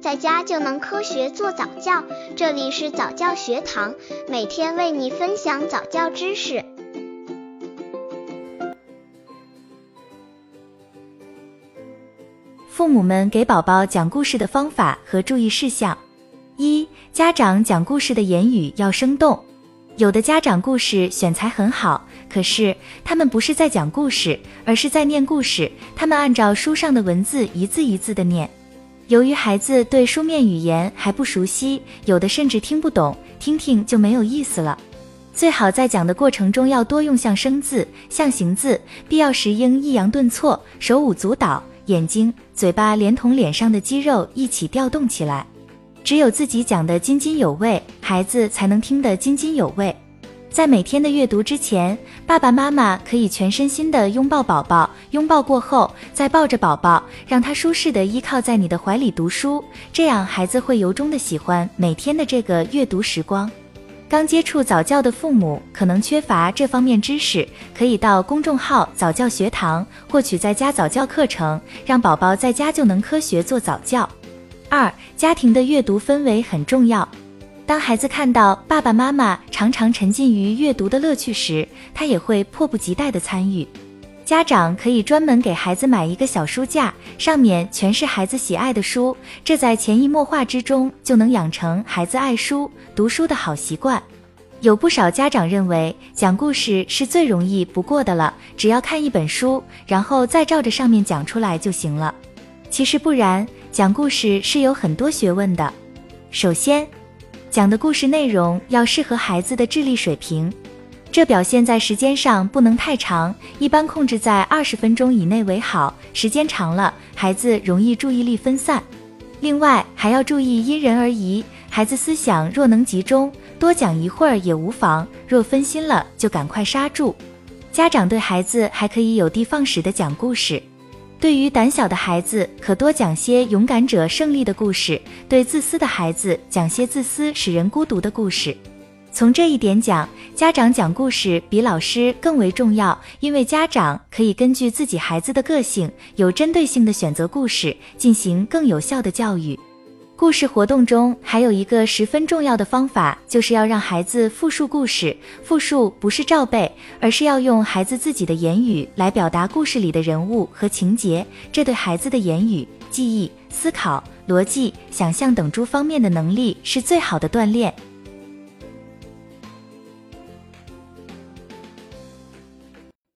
在家就能科学做早教。这里是早教学堂，每天为你分享早教知识。父母们给宝宝讲故事的方法和注意事项：一、家长讲故事的言语要生动。有的家长故事选材很好，可是他们不是在讲故事，而是在念故事。他们按照书上的文字一字一字的念。由于孩子对书面语言还不熟悉，有的甚至听不懂，听听就没有意思了。最好在讲的过程中要多用象声字、象形字，必要时应抑扬顿挫，手舞足蹈，眼睛、嘴巴连同脸上的肌肉一起调动起来。只有自己讲的津津有味，孩子才能听得津津有味。在每天的阅读之前，爸爸妈妈可以全身心的拥抱宝宝，拥抱过后再抱着宝宝，让他舒适的依靠在你的怀里读书，这样孩子会由衷的喜欢每天的这个阅读时光。刚接触早教的父母可能缺乏这方面知识，可以到公众号早教学堂获取在家早教课程，让宝宝在家就能科学做早教。二、家庭的阅读氛围很重要。当孩子看到爸爸妈妈常常沉浸于阅读的乐趣时，他也会迫不及待地参与。家长可以专门给孩子买一个小书架，上面全是孩子喜爱的书，这在潜移默化之中就能养成孩子爱书、读书的好习惯。有不少家长认为讲故事是最容易不过的了，只要看一本书，然后再照着上面讲出来就行了。其实不然。讲故事是有很多学问的。首先，讲的故事内容要适合孩子的智力水平，这表现在时间上不能太长，一般控制在二十分钟以内为好。时间长了，孩子容易注意力分散。另外，还要注意因人而异，孩子思想若能集中，多讲一会儿也无妨；若分心了，就赶快刹住。家长对孩子还可以有的放矢的讲故事。对于胆小的孩子，可多讲些勇敢者胜利的故事；对自私的孩子，讲些自私使人孤独的故事。从这一点讲，家长讲故事比老师更为重要，因为家长可以根据自己孩子的个性，有针对性的选择故事，进行更有效的教育。故事活动中还有一个十分重要的方法，就是要让孩子复述故事。复述不是照背，而是要用孩子自己的言语来表达故事里的人物和情节，这对孩子的言语、记忆、思考、逻辑、想象等诸方面的能力是最好的锻炼。